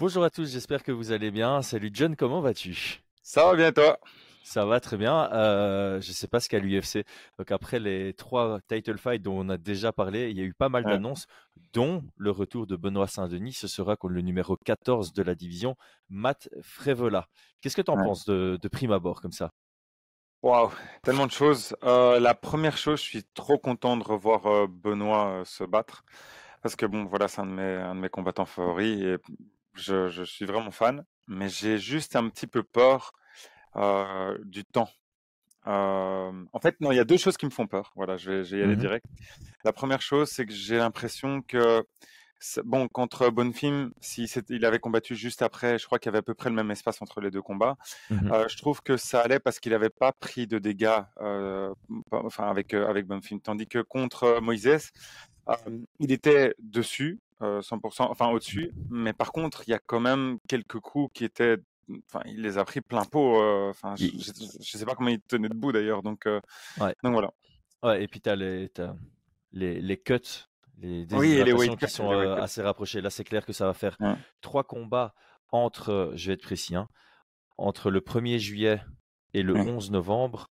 Bonjour à tous, j'espère que vous allez bien. Salut John, comment vas-tu? Ça va bien toi? Ça va très bien. Euh, je ne sais pas ce qu'a l'UFC. Donc après les trois title fights dont on a déjà parlé, il y a eu pas mal d'annonces, dont le retour de Benoît Saint-Denis. Ce sera contre le numéro 14 de la division, Matt Frevola. Qu'est-ce que tu en penses de, prime abord comme ça? Waouh, tellement de choses. Euh, la première chose, je suis trop content de revoir euh, Benoît se battre parce que bon, voilà, c'est un de mes, un de mes combattants favoris et je, je suis vraiment fan, mais j'ai juste un petit peu peur euh, du temps. Euh, en fait, non, il y a deux choses qui me font peur. Voilà, je vais, y aller mmh direct. La première chose, c'est que j'ai l'impression que bon, contre Bonfim, si il avait combattu juste après, je crois qu'il y avait à peu près le même espace entre les deux combats. Mmh euh, je trouve que ça allait parce qu'il n'avait pas pris de dégâts, enfin avec avec Bonfim, tandis que contre Moïse, il était dessus, 100%, enfin au-dessus. Mais par contre, il y a quand même quelques coups qui étaient, enfin, il les a pris plein pot. Enfin, je, ne sais pas comment il tenait debout d'ailleurs. Donc, ouais. donc voilà. Ouais, et puis tu as les, les, les cuts, les oui, les qui sont assez rapprochés. Là, c'est clair que ça va faire trois combats entre, je vais être précis, hein, entre le 1er juillet et le 11 novembre.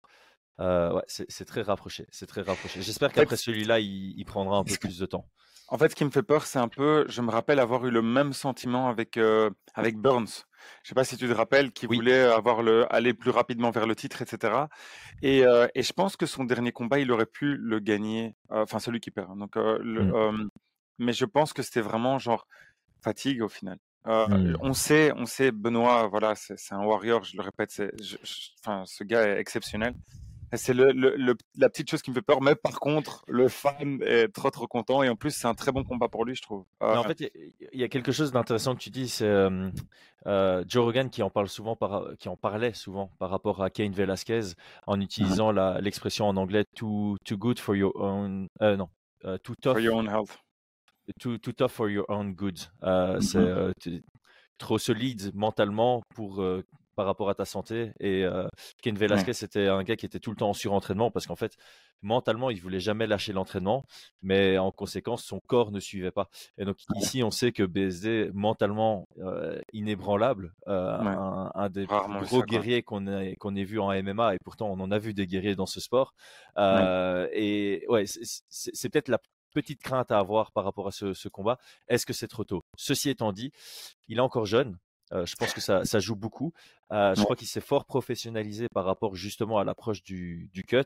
ouais, c'est très rapproché. C'est très rapproché. J'espère qu'après celui-là, il, prendra un peu plus de temps. En fait, ce qui me fait peur, c'est un peu, je me rappelle avoir eu le même sentiment avec euh, avec Burns. Je sais pas si tu te rappelles, qui voulait avoir le aller plus rapidement vers le titre, etc. Et, euh, et je pense que son dernier combat, il aurait pu le gagner, euh, enfin celui qui perd. Donc, mmh. mais je pense que c'était vraiment genre fatigue au final. Mmh. On sait, on sait, Benoît, voilà, c'est un warrior. Je le répète, c'est, enfin, ce gars est exceptionnel. C'est le, le, la petite chose qui me fait peur, mais par contre, le fan est trop trop content et en plus c'est un très bon combat pour lui, je trouve. en fait, il y, a quelque chose d'intéressant que tu dis, c'est euh, euh, Joe Rogan qui en parle souvent, par, qui en parlait souvent par rapport à Cain Velasquez en mmh utilisant l'expression en anglais too too good for your own, euh, non, too tough for your own health, too, too tough for your own good. Mmh c'est trop solide mentalement pour par rapport à ta santé. Et euh, Ken Velasquez, c'était un gars qui était tout le temps en surentraînement parce qu'en fait, mentalement, il voulait jamais lâcher l'entraînement, mais en conséquence, son corps ne suivait pas. Et donc ici, on sait que BSD, mentalement euh, inébranlable, euh, un, des gros guerriers qu'on ait, qu'on ait vu en MMA, et pourtant on en a vu des guerriers dans ce sport. Et ouais, c'est peut-être la petite crainte à avoir par rapport à ce, ce combat. Est-ce que c'est trop tôt? Ceci étant dit, il est encore jeune. Euh, je pense que ça, ça joue beaucoup. Euh, je crois qu'il s'est fort professionnalisé par rapport justement à l'approche du, du cut.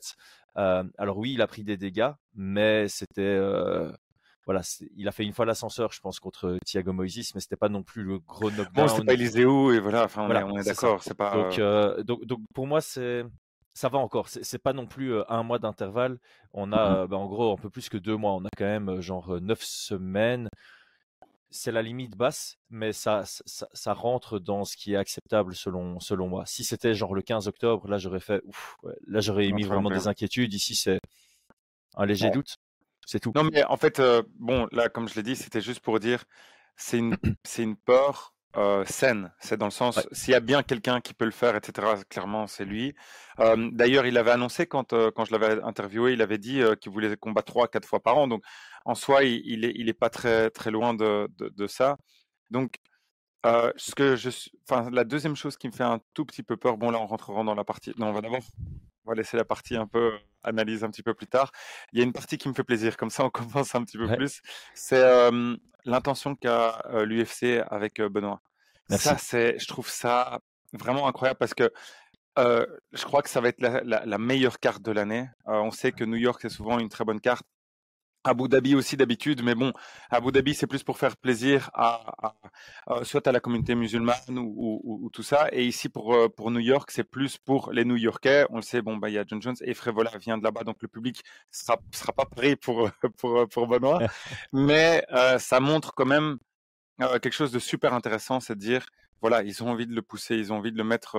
Euh, alors oui, il a pris des dégâts, mais c'était voilà, il a fait une fois l'ascenseur, je pense, contre Thiago Moises, mais c'était pas non plus le gros knockdown. Bon, c'était pas Eliseo et voilà, enfin, on est, d'accord, c'est pas. Donc, donc, donc, pour moi, c'est ça va encore. C'est pas non plus un mois d'intervalle. On a, mmh bah, en gros, un peu plus que deux mois. On a quand même genre neuf semaines c'est la limite basse, mais ça, ça, rentre dans ce qui est acceptable selon, selon moi. Si c'était genre le 15 octobre, là j'aurais fait, ouf, là j'aurais émis vraiment des inquiétudes. Ici c'est un léger doute, c'est tout. Non mais en fait, euh, bon là comme je l'ai dit, c'était juste pour dire, c'est une, c'est une peur euh, saine. C'est dans le sens, s'il y a bien quelqu'un qui peut le faire, etc. Clairement, c'est lui. Euh, d'ailleurs, il avait annoncé quand quand je l'avais interviewé, il avait dit qu'il voulait combattre trois, quatre fois par an. Donc en soi, il, il, est, il est pas très, très loin de, de, ça. Donc, euh, ce que je, enfin, la deuxième chose qui me fait un tout petit peu peur, bon là on rentrera dans la partie, non on va d'abord, on va laisser la partie un peu analyse un petit peu plus tard. Il y a une partie qui me fait plaisir, comme ça on commence un petit peu plus. C'est euh, l'intention qu'a euh, l'UFC avec Benoît. Ça c'est, je trouve ça vraiment incroyable parce que je crois que ça va être la, la, la meilleure carte de l'année. on sait que New York c'est souvent une très bonne carte. Abu Dhabi aussi d'habitude, mais bon, Abu Dhabi c'est plus pour faire plaisir à, soit à la communauté musulmane ou, tout ça, et ici pour euh, pour New York c'est plus pour les New-Yorkais. On le sait, bon bah il y a John Jones et Frévola vient de là-bas, donc le public sera sera pas prêt pour pour pour Benoît, mais euh, ça montre quand même euh, quelque chose de super intéressant, c'est de dire voilà, ils ont envie de le pousser, ils ont envie de le mettre,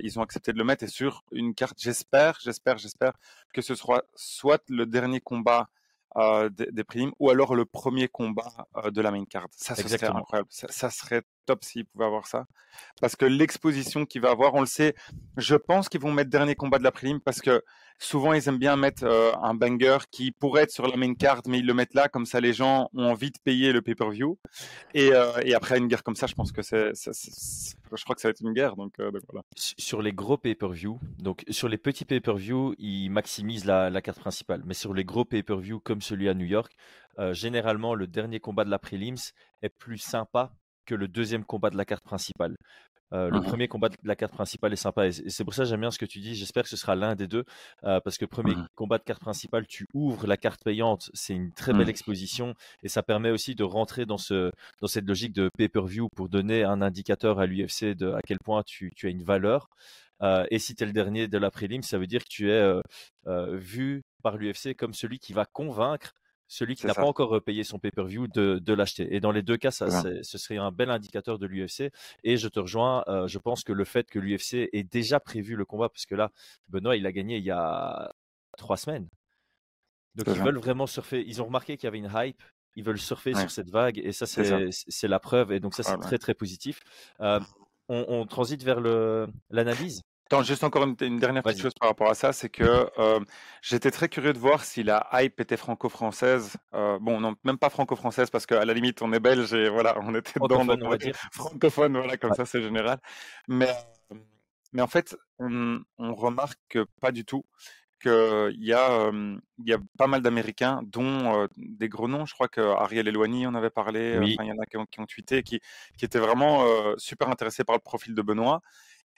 ils ont accepté de le mettre et sur une carte. J'espère, j'espère, j'espère que ce sera soit le dernier combat euh, des, primes, ou alors le premier combat euh, de la main card. Ça, serait incroyable. Ça, serait top s'il pouvait avoir ça. Parce que l'exposition qu'il va avoir, on le sait, je pense qu'ils vont mettre dernier combat de la prime parce que souvent ils aiment bien mettre un banger qui pourrait être sur la main card, mais ils le mettent là, comme ça les gens ont envie de payer le pay-per-view. Et, et, après une guerre comme ça, je pense que je crois que ça va être une guerre. Donc, voilà. Sur les gros pay-per-view, donc sur les petits pay-per-view, ils maximisent la, la, carte principale, mais sur les gros pay-per-view comme celui à New York, généralement le dernier combat de la prelims est plus sympa que le deuxième combat de la carte principale. Le mmh premier combat de la carte principale est sympa et c'est pour ça que j'aime bien ce que tu dis. J'espère que ce sera l'un des deux parce que premier mmh combat de carte principale, tu ouvres la carte payante, c'est une très belle mmh. exposition et ça permet aussi de rentrer dans, ce, dans cette logique de pay-per-view pour donner un indicateur à l'UFC de à quel point tu, tu as une valeur. et si tu es le dernier de la prélim, ça veut dire que tu es vu par l'UFC comme celui qui va convaincre celui qui n'a pas encore payé son pay-per-view de, l'acheter. Et dans les deux cas, ça, ce serait un bel indicateur de l'UFC. Et je te rejoins, euh, je pense que le fait que l'UFC ait déjà prévu le combat, parce que là, Benoît, il a gagné il y a trois semaines. Donc ils veulent vraiment surfer. Ils ont remarqué qu'il y avait une hype. Ils veulent surfer sur cette vague. Et ça, c'est la preuve. Et donc ça, c'est très, très positif. Euh, on, on, transite vers l'analyse. Attends, juste encore une, dernière petite chose par rapport à ça, c'est que euh, j'étais très curieux de voir si la hype était franco-française. Euh, bon, non, même pas franco-française parce qu'à la limite on est belge et voilà, on était dans on va dire. francophone, voilà, comme ça c'est général. Mais, mais en fait, on, remarque que pas du tout qu'il y, a, il y a pas mal d'Américains, dont des gros noms. Je crois que Ariel Eloigny en avait parlé. il y en a qui ont, qui ont tweeté, qui, qui étaient vraiment super intéressés par le profil de Benoît.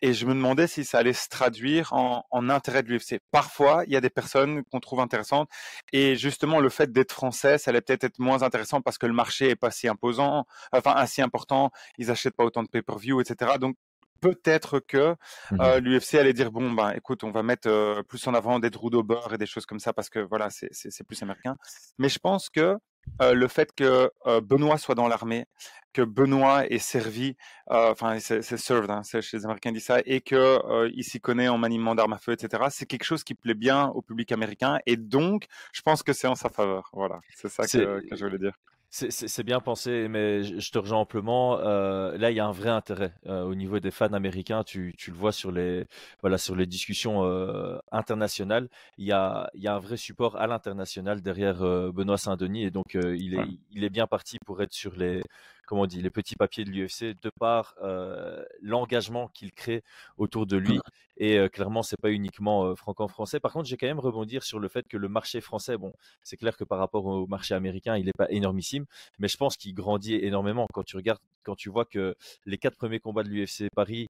Et je me demandais si ça allait se traduire en, en intérêt de l'UFC. Parfois, il y a des personnes qu'on trouve intéressantes. Et justement, le fait d'être français, ça allait peut-être être moins intéressant parce que le marché est pas si imposant, enfin, assez important. Ils achètent pas autant de pay-per-view, etc. Donc, peut-être que mmh euh, l'UFC allait dire bon ben écoute on va mettre euh, plus en avant des trous d'au et des choses comme ça parce que voilà c'est plus américain mais je pense que euh, le fait que euh, Benoît soit dans l'armée, que Benoît est servi, euh, enfin c'est served, hein, chez les Américains dit ça, et que il s'y connaît en maniement d'armes à feu, etc. C'est quelque chose qui plaît bien au public américain, et donc je pense que c'est en sa faveur. Voilà, c'est ça que, que je voulais dire. C'est bien pensé, mais je te rejoins amplement. Euh, là, il y a un vrai intérêt euh, au niveau des fans américains. Tu, tu, le vois sur les, voilà, sur les discussions euh, internationales. Il y, a, il y a un vrai support à l'international derrière Benoît Saint-Denis. Et donc, il, est, il est bien parti pour être sur les, comment on dit, les petits papiers de l'UFC de par l'engagement qu'il crée autour de lui. Et clairement, c'est pas uniquement franco-français. Par contre, j'ai quand même rebondir sur le fait que le marché français, bon, c'est clair que par rapport au marché américain, il n'est pas énormissime, mais je pense qu'il grandit énormément quand tu regardes, quand tu vois que les quatre premiers combats de l'UFC Paris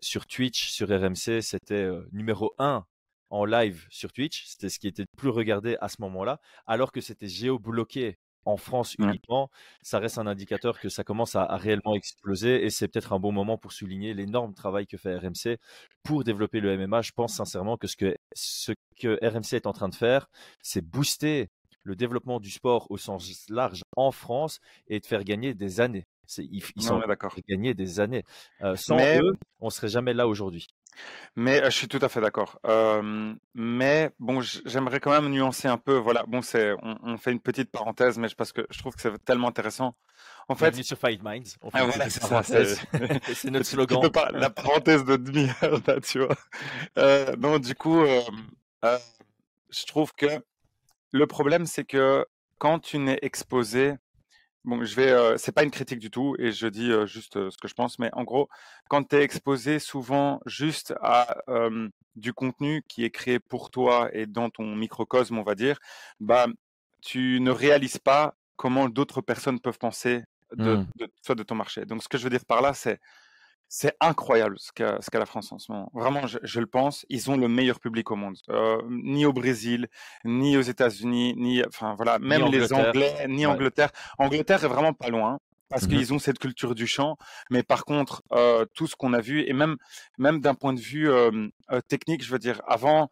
sur Twitch, sur RMC, c'était numéro un en live sur Twitch, c'était ce qui était le plus regardé à ce moment-là, alors que c'était géobloqué en France uniquement, ça reste un indicateur que ça commence à, réellement exploser et c'est peut-être un bon moment pour souligner l'énorme travail que fait RMC pour développer le MMA. Je pense sincèrement que ce que, ce que RMC est en train de faire, c'est booster le développement du sport au sens large en France et de faire gagner des années. Ils, ils sont gagner des années. Euh, sans eux, on serait jamais là aujourd'hui. Mais je suis tout à fait d'accord. mais bon, j'aimerais quand même nuancer un peu. Voilà, bon, c'est, on, fait une petite parenthèse, mais parce que je trouve que c'est tellement intéressant. En fait, sur Fight Minds. Ah, voilà, c'est, notre slogan. la parenthèse de demi-heure, là, tu vois. Euh, non, du coup, euh, je trouve que le problème, c'est que quand tu n'es exposé Bon, je vais, c'est pas une critique du tout et je dis juste ce que je pense, mais en gros, quand tu es exposé souvent juste à du contenu qui est créé pour toi et dans ton microcosme, on va dire, bah, tu ne réalises pas comment d'autres personnes peuvent penser de, mmh. de, soit de ton marché. Donc, ce que je veux dire par là, c'est c'est incroyable ce qu'a ce qu'a la France en ce moment. Vraiment, je, je, le pense. Ils ont le meilleur public au monde. Euh, ni au Brésil, ni aux États-Unis, ni enfin voilà, même les Anglais, ni Angleterre. Angleterre est vraiment pas loin parce mmh qu'ils ont cette culture du chant. Mais par contre, euh, tout ce qu'on a vu et même même d'un point de vue euh, euh technique, je veux dire, avant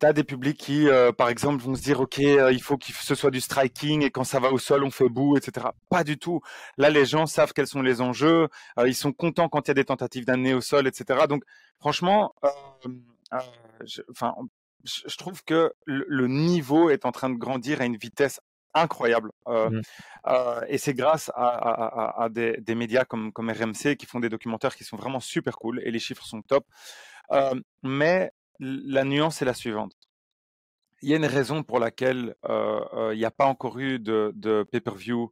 tu as des publics qui, euh, par exemple, vont se dire, OK, euh, il faut que ce soit du striking et quand ça va au sol, on fait bout, etc. Pas du tout. Là, les gens savent quels sont les enjeux. Euh, ils sont contents quand il y a des tentatives d'amener au sol, etc. Donc, franchement, je, enfin, je, trouve que le, niveau est en train de grandir à une vitesse incroyable. Mmh. et c'est grâce à, à, à des, des, médias comme, comme RMC qui font des documentaires qui sont vraiment super cool et les chiffres sont top. mais la nuance est la suivante. Il y a une raison pour laquelle il n'y a pas encore eu de, de pay-per-view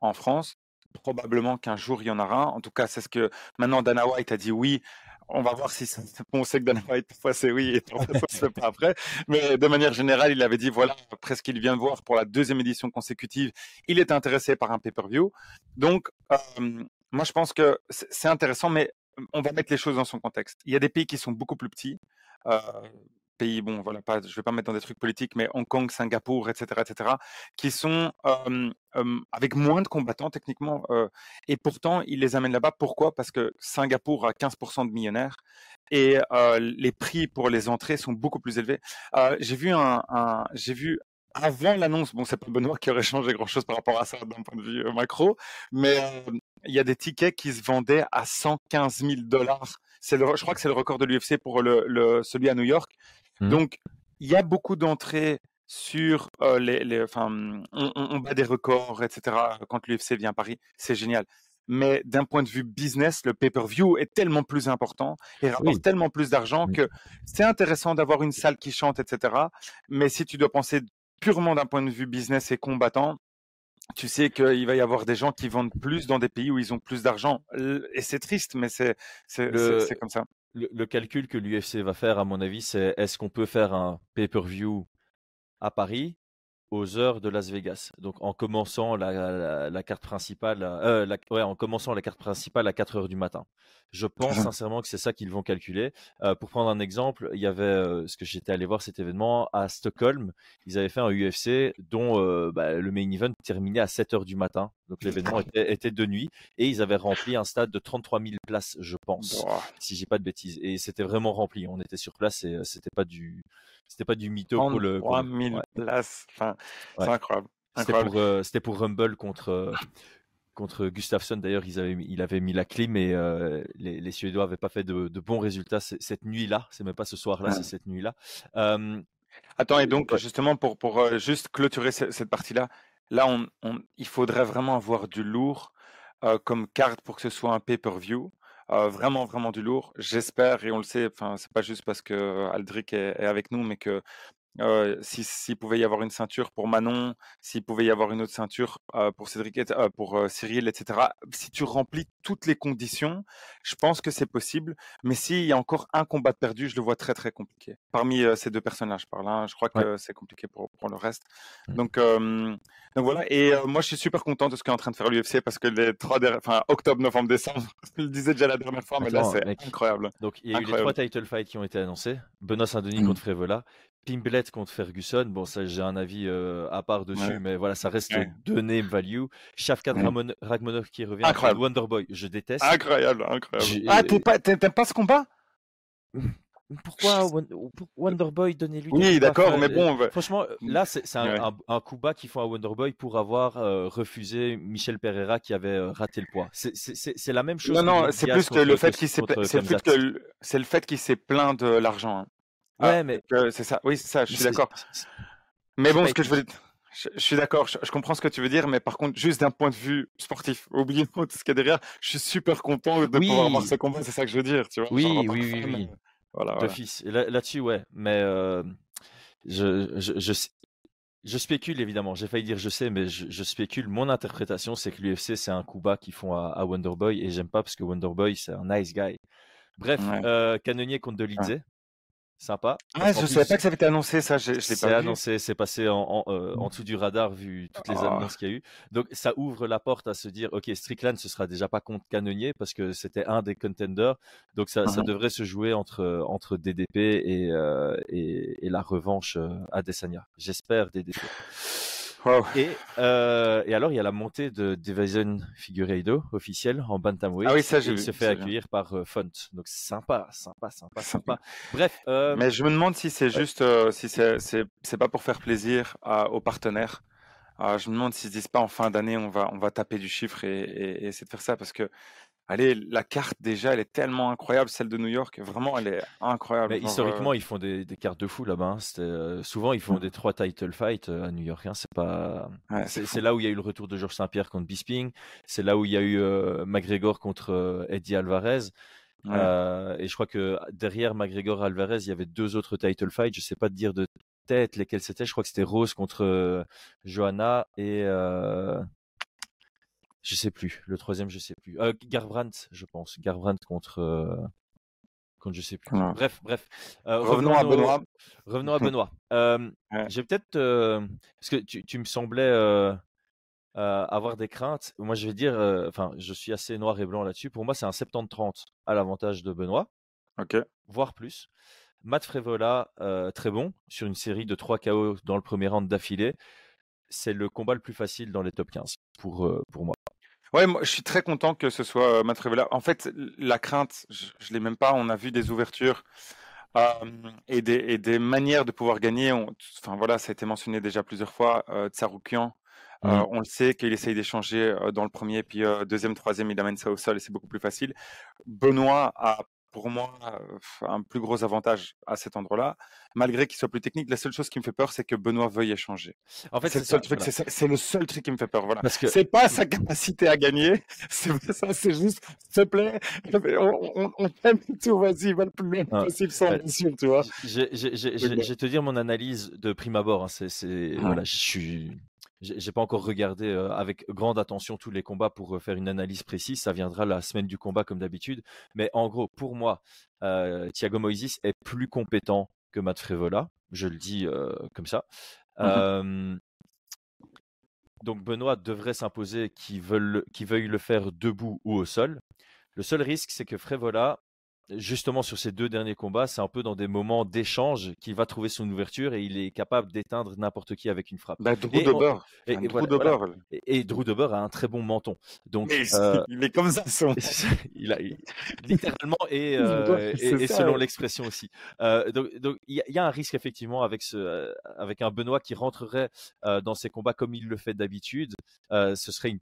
en France. Probablement qu'un jour il y en aura. En tout cas, c'est ce que maintenant Dana White a dit oui. On va voir si on sait que Dana White parfois c'est oui et parfois c'est pas après. Mais de manière générale, il avait dit voilà, presque qu'il vient de voir pour la deuxième édition consécutive, il est intéressé par un pay-per-view. Donc moi je pense que c'est intéressant, mais on va mettre les choses dans son contexte. Il y a des pays qui sont beaucoup plus petits. Euh, pays, bon, voilà, je vais pas mettre dans des trucs politiques, mais Hong Kong, Singapour, etc., etc., qui sont avec moins de combattants techniquement, et pourtant ils les amènent là-bas. Pourquoi? Parce que Singapour a 15% de millionnaires et les prix pour les entrées sont beaucoup plus élevés. j'ai vu un, j'ai vu avant l'annonce, bon, c'est pas Benoît qui aurait changé grand-chose par rapport à ça d'un point de vue macro, mais il y a des tickets qui se vendaient à 115 000 dollars. C'est je crois que c'est le record de l'UFC pour le, celui à New York. Mmh. Donc, il y a beaucoup d'entrées sur euh, les, les, on, on, bat des records, etc. Quand l'UFC vient à Paris, c'est génial. Mais d'un point de vue business, le pay-per-view est tellement plus important et rapporte tellement plus d'argent que c'est intéressant d'avoir une salle qui chante, etc. Mais si tu dois penser purement d'un point de vue business et combattant, tu sais qu'il va y avoir des gens qui vendent plus dans des pays où ils ont plus d'argent. Et c'est triste, mais c'est comme ça. Le, calcul que l'UFC va faire, à mon avis, c'est est-ce qu'on peut faire un pay-per-view à Paris aux heures de Las Vegas. Donc en commençant la, carte principale, euh, en commençant la carte principale à 4 heures du matin. Je pense sincèrement que c'est ça qu'ils vont calculer. Euh, pour prendre un exemple, il y avait euh, ce que j'étais allé voir cet événement à Stockholm. Ils avaient fait un UFC dont bah, le main event terminait à 7 heures du matin. Donc l'événement était, de nuit et ils avaient rempli un stade de 33 000 places, je pense, si j'ai pas de bêtises. Et c'était vraiment rempli. On était sur place et c'était pas du c'était pas du mytho pour le. 3000 places. Enfin, c'est incroyable. C'était pour, euh, pour, Rumble contre, euh, contre Gustafsson. D'ailleurs, il avait mis la clé, mais euh, les, les, Suédois n'avaient pas fait de, de bons résultats cette nuit-là. C'est même pas ce soir-là, c'est cette nuit-là. Attends, et donc, justement, pour, pour juste clôturer cette, partie-là, là, on, on, il faudrait vraiment avoir du lourd comme carte pour que ce soit un pay-per-view. Euh, vraiment, vraiment du lourd. J'espère, et on le sait, enfin, c'est pas juste parce que Aldric est, est avec nous, mais que euh, s'il pouvait y avoir une ceinture pour Manon, s'il pouvait y avoir une autre ceinture euh, pour Cédric, euh, pour Cyril, etc. Si tu remplis toutes les conditions, je pense que c'est possible. Mais s'il y a encore un combat perdu, je le vois très très compliqué. Parmi ces deux personnages, je parle. Hein, je crois que c'est compliqué pour, pour, le reste. Mmh. Donc, donc voilà. Et moi, je suis super content de ce qu'est en train de faire l'UFC parce que les trois, enfin octobre, novembre, décembre, je le disais déjà la dernière fois, mais là c'est incroyable. Donc il y a eu les trois title fights qui ont été annoncés. Benoît Saint-Denis mmh. contre Frévola. Pimblet contre Ferguson, bon, ça j'ai un avis euh, à part dessus, mais voilà, ça reste deux name value. Shafkat ouais. Ragmonov qui revient. Incroyable. Wonderboy, je déteste. Incroyable, incroyable. Ah, t'aimes pas, pas ce combat? Pourquoi Wonderboy donner lui Oui, d'accord, mais bon. Franchement, là, c'est un, un, coup bas qu'ils font à Wonderboy pour avoir euh, refusé Michel Pereira qui avait euh, raté le poids. C'est la même chose. Non, non, c'est plus que le fait qu'il s'est, c'est le fait qu'il s'est plaint de l'argent. Hein. Ouais, ah, mais c'est ça. Oui, c'est ça. Je suis d'accord. Mais bon, ce que je veux dire, je, suis d'accord. Je, comprends ce que tu veux dire, mais par contre, juste d'un point de vue sportif, oubliez tout ce qu'il y a derrière. Je suis super content de pouvoir avoir ce combat. C'est ça que je veux dire, tu vois. Oui, oui, oui, oui. Voilà, D'office. Là-dessus, ouais. Mais euh, je, je, je, je, spécule évidemment. J'ai failli dire je sais, mais je, spécule. Mon interprétation, c'est que l'UFC c'est un coup bas qu'ils font à, Wonderboy et j'aime pas parce que Wonderboy c'est un nice guy. Bref, euh, Canonnier contre Dolidze sympa. Ah, je ne savais pas que ça avait été annoncé, ça, je, je l'ai pas annoncé, c'est passé en, euh, en, dessous du radar vu toutes les ah. annonces qu'il y a eu. Donc ça ouvre la porte à se dire, ok, Strickland, ce sera déjà pas contre Canonnier parce que c'était un des contenders, donc ça, ça devrait se jouer entre, entre DDP et, euh, et, et, la revanche euh, à Desania. J'espère DDP. Et, euh, et, alors, il y a la montée de Division Figueiredo officielle en bantamweight. Ah oui, ça, j'ai Il se fait accueillir par euh, Font. Donc, sympa, sympa, sympa, sympa. Bref. Euh... Mais je me demande si c'est juste, si c'est, c'est, pas pour faire plaisir à, aux partenaires. Euh, je me demande s'ils se disent pas en fin d'année, on va, on va taper du chiffre et, et, et essayer de faire ça parce que Allez, la carte déjà, elle est tellement incroyable, celle de New York. Vraiment, elle est incroyable. Mais historiquement, ils font des, des, cartes de fou là-bas. Hein. Euh, souvent, ils font mmh. des trois title fights euh, à New York. Hein. C'est pas. c'est là où il y a eu le retour de Georges Saint-Pierre contre Bisping. C'est là où il y a eu euh, McGregor contre Eddie Alvarez. et je crois que derrière McGregor Alvarez, il y avait deux autres title fights. Je sais pas te dire de tête lesquels c'était. Je crois que c'était Rose contre Johanna et je sais plus. Le troisième, je sais plus. Euh, Garbrandt, je pense. Garbrandt contre. contre je sais plus. Bref, bref. revenons, à Benoît. Revenons à Benoît. J'ai peut-être. parce que tu, tu me semblais. avoir des craintes. Moi, je vais dire, enfin, je suis assez noir et blanc là-dessus. Pour moi, c'est un 70-30 à l'avantage de Benoît. Voire plus. Matt Frévola, très bon, sur une série de 3 KO dans le premier round d'affilée. C'est le combat le plus facile dans les top 15 pour, pour moi. Ouais, moi, je suis très content que ce soit Matt Frévola. En fait, la crainte, je, ne l'ai même pas. On a vu des ouvertures et, des, et, des, manières de pouvoir gagner. enfin voilà, ça a été mentionné déjà plusieurs fois. Tsaroukian, mmh. on le sait qu'il essaye d'échanger dans le premier, puis deuxième, troisième, il amène ça au sol et c'est beaucoup plus facile. Benoît a pour moi un plus gros avantage à cet endroit-là. Malgré qu'il soit plus technique, la seule chose qui me fait peur, c'est que Benoît veuille échanger. En fait, c'est le seul truc. C'est le seul truc qui me fait peur. Voilà. Parce que c'est pas sa capacité à gagner. C'est ça. C'est juste, s'il te plaît, on, on, t'aime tout. Vas-y, va le plus loin ah, possible sans blessure, tu vois. Je vais te dire mon analyse de prime abord. Hein. C'est, voilà, je suis j'ai pas encore regardé avec grande attention tous les combats pour faire une analyse précise. Ça viendra la semaine du combat comme d'habitude. Mais en gros, pour moi, Thiago Moises est plus compétent que Matt Frevola. Je le dis comme ça. Mmh donc Benoît devrait s'imposer qui veuille le faire debout ou au sol. Le seul risque, c'est que Frévola justement sur ces deux derniers combats, c'est un peu dans des moments d'échange qu'il va trouver son ouverture et il est capable d'éteindre n'importe qui avec une frappe. Bah, Drew et, et, et, Drew Dober a un très bon menton. Donc, euh, il est comme ça. Son... il a, littéralement et, euh, et, selon l'expression aussi. Euh, donc, il y, a un risque effectivement avec ce, avec un Benoît qui rentrerait dans ces combats comme il le fait d'habitude. ce serait une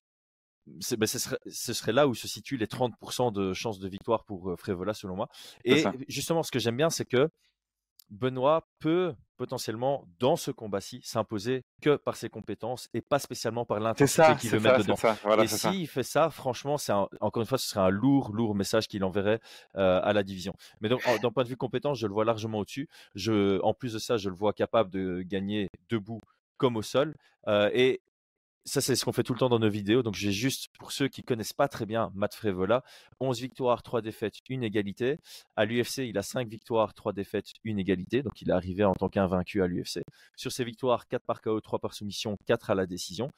ben, ce, serait, ce, serait, là où se situent les 30% de chances de victoire pour euh, Frévola, selon moi. Et justement, ce que j'aime bien, c'est que Benoît peut potentiellement, dans ce combat-ci, s'imposer que par ses compétences et pas spécialement par l'intensité qu'il veut mettre dedans. et s'il fait ça, franchement, c'est encore une fois, ce serait un lourd, lourd message qu'il enverrait euh, à la division. Mais donc, d'un point de vue compétence, je le vois largement au-dessus. Je, en plus de ça, je le vois capable de gagner debout comme au sol. Euh, et ça, c'est ce qu'on fait tout le temps dans nos vidéos. Donc, j'ai juste, pour ceux qui connaissent pas très bien Matt Frévola, 11 victoires, 3 défaites, une égalité. À l'UFC, il a 5 victoires, 3 défaites, une égalité. Donc, il est arrivé en tant qu'invaincu à l'UFC. Sur ses victoires, 4 par KO, 3 par soumission, 4 à la décision.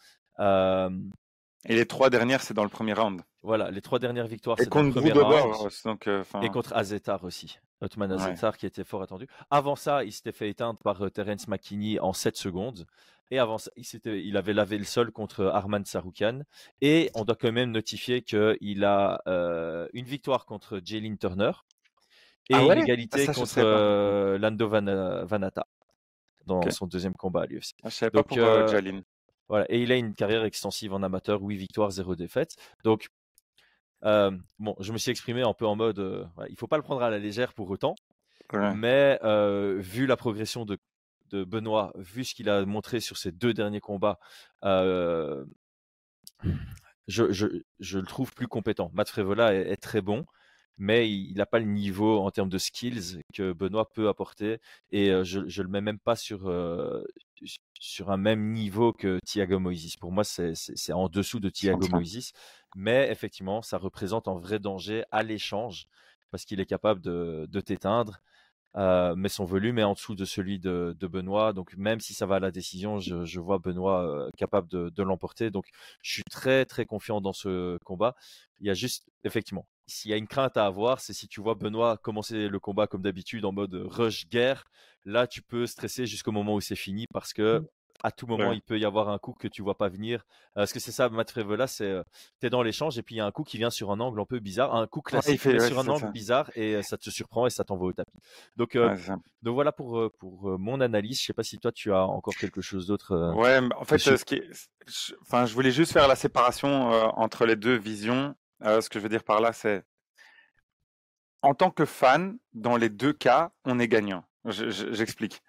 Et les 3 dernières, c'est dans le premier round. Voilà, les 3 dernières victoires, c'est dans le premier round. Donc, euh, Et contre Azetar aussi. Otman Azetar qui était fort attendu. Avant ça, il s'était fait éteindre par euh, Terence McKinney en 7 secondes. Et avant ça, il, avait lavé le sol contre Arman Saroukian. Et on doit quand même notifier qu'il a euh, une victoire contre Jalen Turner et ah une égalité ah, contre euh, Lando Vanata dans son deuxième combat à l'UFC. Ah, je savais pas pour euh, Voilà. Et il a une carrière extensive en amateur, 8 victoires, 0 défaites. Donc, bon, je me suis exprimé un peu en mode, il il faut pas le prendre à la légère pour autant. Mais vu la progression de de Benoît, vu ce qu'il a montré sur ses deux derniers combats, je, le trouve plus compétent. Matt Frévola est, très bon, mais il n'a pas le niveau en termes de skills que Benoît peut apporter. Et je ne le mets même pas sur, sur un même niveau que Thiago Moises. Pour moi, c'est en dessous de Thiago Moises. Mais effectivement, ça représente un vrai danger à l'échange parce qu'il est capable de, de t'éteindre. Euh, mais son volume est en dessous de celui de, Benoît. Donc même si ça va à la décision, je, vois Benoît euh, capable de, l'emporter. Donc je suis très très confiant dans ce combat. Il y a juste effectivement, s'il y a une crainte à avoir, c'est si tu vois Benoît commencer le combat comme d'habitude en mode rush guerre. Là, tu peux stresser jusqu'au moment où c'est fini parce que mmh à tout moment, il peut y avoir un coup que tu vois pas venir. Parce que c'est ça, Matt Frevola, c'est tu es dans l'échange et puis il y a un coup qui vient sur un angle un peu bizarre, un coup classique sur un angle bizarre et ça te surprend et ça t'envoie au tapis. Donc, donc voilà pour, pour mon analyse. Je sais pas si toi tu as encore quelque chose d'autre. ouais, en fait, ce qui enfin, je voulais juste faire la séparation entre les deux visions. Ce que je veux dire par là, c'est en tant que fan, dans les deux cas, on est gagnant. J'explique.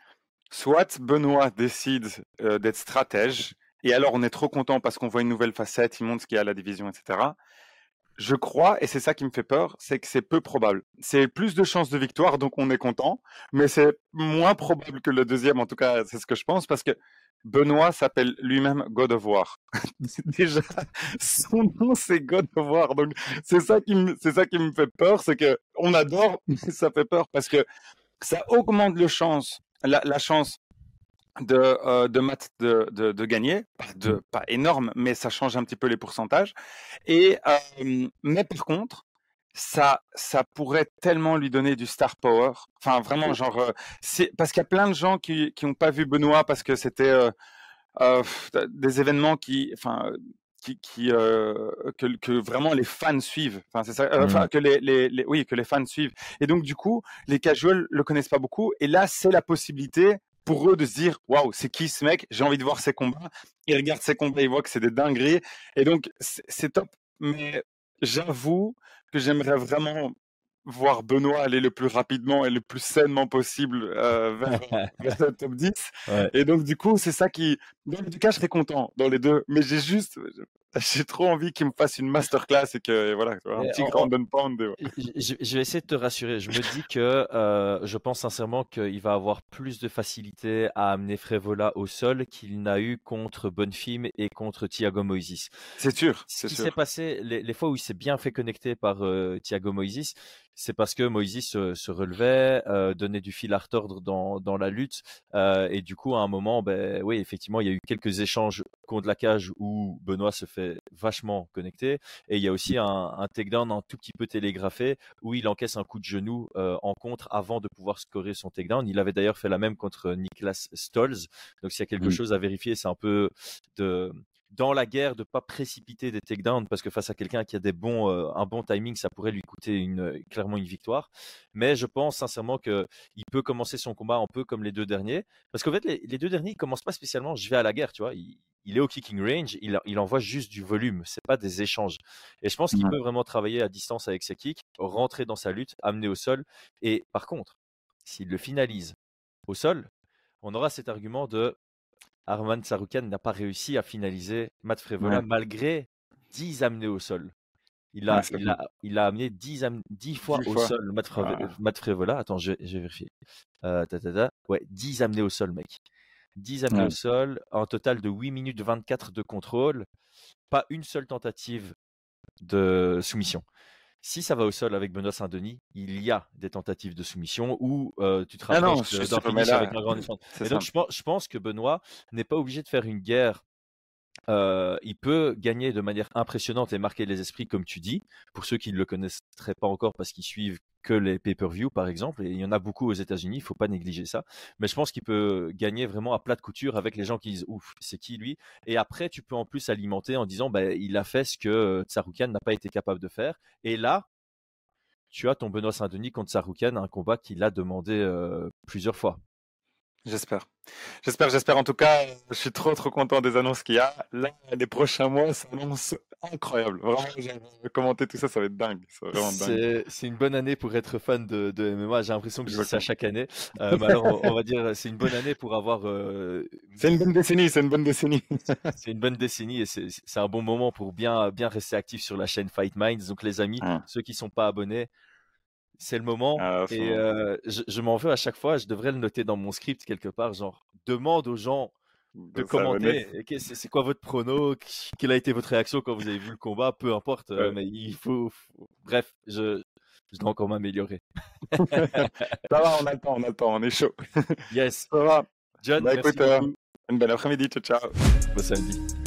Soit Benoît décide d'être stratège, et alors on est trop content parce qu'on voit une nouvelle facette, il montre ce qu'il y a à la division, etc. je crois, et c'est ça qui me fait peur, c'est que c'est peu probable. C'est plus de chances de victoire, donc on est content, mais c'est moins probable que le deuxième, en tout cas, c'est ce que je pense, parce que Benoît s'appelle lui-même God of War. Déjà, son nom c'est God of War, donc c'est ça qui me, c'est ça qui me fait peur, c'est que on adore, mais ça fait peur parce que ça augmente le chance, la, la chance de, euh, de maths de, de, de, gagner, pas, de, pas énorme, mais ça change un petit peu les pourcentages. Et, euh, mais par contre, ça, ça pourrait tellement lui donner du star power. Enfin, vraiment, genre, euh, c'est parce qu'il y a plein de gens qui qui n'ont pas vu Benoît parce que c'était euh, euh, des événements qui, enfin, qui, qui euh, que, que, vraiment les fans suivent. Enfin, c'est ça. Enfin, mmh. que les, les, les, oui, que les fans suivent. Et donc, du coup, les casuals le connaissent pas beaucoup. Et là, c'est la possibilité pour eux de se dire waouh, c'est qui ce mec? J'ai envie de voir ses combats. Ils regardent ses combats, ils voient que c'est des dingueries. Et donc, c'est top. Mais j'avoue que j'aimerais vraiment voir Benoît aller le plus rapidement et le plus sainement possible euh, vers, vers, le top 10. Ouais. Et donc, du coup, c'est ça qui. Dans les deux cas, je serais content dans les deux. Mais j'ai juste j'ai trop envie qu'il me fasse une masterclass et que voilà, un petit grand pound. Je, je, vais essayer de te rassurer. Je me dis que euh, je pense sincèrement qu'il va avoir plus de facilité à amener Frévola au sol qu'il n'a eu contre Bonfim et contre Thiago Moises. C'est sûr. Ce qui s'est passé, les, les, fois où il s'est bien fait connecter par euh, Thiago Moises, c'est parce que Moïse se, se relevait, euh, donnait du fil à retordre dans, dans la lutte. Euh, et du coup, à un moment, ben, oui, effectivement, il y a eu quelques échanges contre la cage où Benoît se fait vachement connecter. Et il y a aussi un, un takedown un tout petit peu télégraphé où il encaisse un coup de genou euh, en contre avant de pouvoir scorer son takedown. Il avait d'ailleurs fait la même contre Niklas Stolz. Donc s'il y a quelque chose à vérifier, c'est un peu de dans la guerre de pas précipiter des takedowns parce que face à quelqu'un qui a des bons, euh, un bon timing, ça pourrait lui coûter une, euh, clairement une victoire. Mais je pense sincèrement que il peut commencer son combat un peu comme les deux derniers parce qu'en fait les, les, deux derniers ils commencent pas spécialement je vais à la guerre, tu vois. Il, il est au kicking range, il, il, envoie juste du volume, c'est pas des échanges. Et je pense qu'il peut vraiment travailler à distance avec ses kicks, rentrer dans sa lutte, amener au sol. Et par contre, s'il le finalise au sol, on aura cet argument de Arman Saroukan n'a pas réussi à finaliser Matt Frévola ouais. malgré 10 amenés au sol. Il a, ouais, il, a, il a amené 10, am 10 fois 10 au fois. sol Matt, Fré ah. Matt, Frévola. Attends, je, je. Euh, ta, ta, ta. Ouais, 10 amenés au sol, mec. 10 amenés ouais. au sol, un total de 8 minutes 24 de contrôle. Pas une seule tentative de soumission si ça va au sol avec Benoît Saint-Denis, il y a des tentatives de soumission où euh, tu te rapproches ah d'un finish avec un grand défenseur. Et donc, je pense, je pense, que Benoît n'est pas obligé de faire une guerre. Euh, il peut gagner de manière impressionnante et marquer les esprits, comme tu dis, pour ceux qui ne le connaîtraient pas encore parce qu'ils suivent que les pay-per-view, par exemple, et il y en a beaucoup aux États-Unis, il faut pas négliger ça. Mais je pense qu'il peut gagner vraiment à plat de couture avec les gens qui disent ouf, c'est qui lui? Et après, tu peux en plus alimenter en disant bah, il a fait ce que euh, Tsaroukian n'a pas été capable de faire. Et là, tu as ton Benoît Saint-Denis contre Tsaroukian, un combat qu'il a demandé euh, plusieurs fois. J'espère. J'espère, j'espère. En tout cas, je suis trop, trop content des annonces qu'il y a. Là, les prochains mois, ça annonce incroyable. Vraiment, j'ai commenter tout ça, ça va être dingue. C'est une bonne année pour être fan de, de MMA. J'ai l'impression que je dis ça chaque année. Euh, alors, on, on, va dire, c'est une bonne année pour avoir. Euh... C'est une bonne décennie, c'est une bonne décennie. c'est une bonne décennie et c'est un bon moment pour bien, bien rester actif sur la chaîne Fight Minds. Donc, les amis, ah. ceux qui sont pas abonnés, c'est le moment. Ah, et euh, je, je m'en veux à chaque fois. Je devrais le noter dans mon script quelque part. Genre, demande aux gens de ça commenter. C'est quoi votre prono Quelle a été votre réaction quand vous avez vu le combat Peu importe. Ouais. Mais il faut. Bref, je, je dois encore m'améliorer. ça va, on a le temps, on a le temps, on est chaud. yes. Ça va. John, bah, écoute, euh, une belle après-midi. Ciao, ciao. Bon samedi.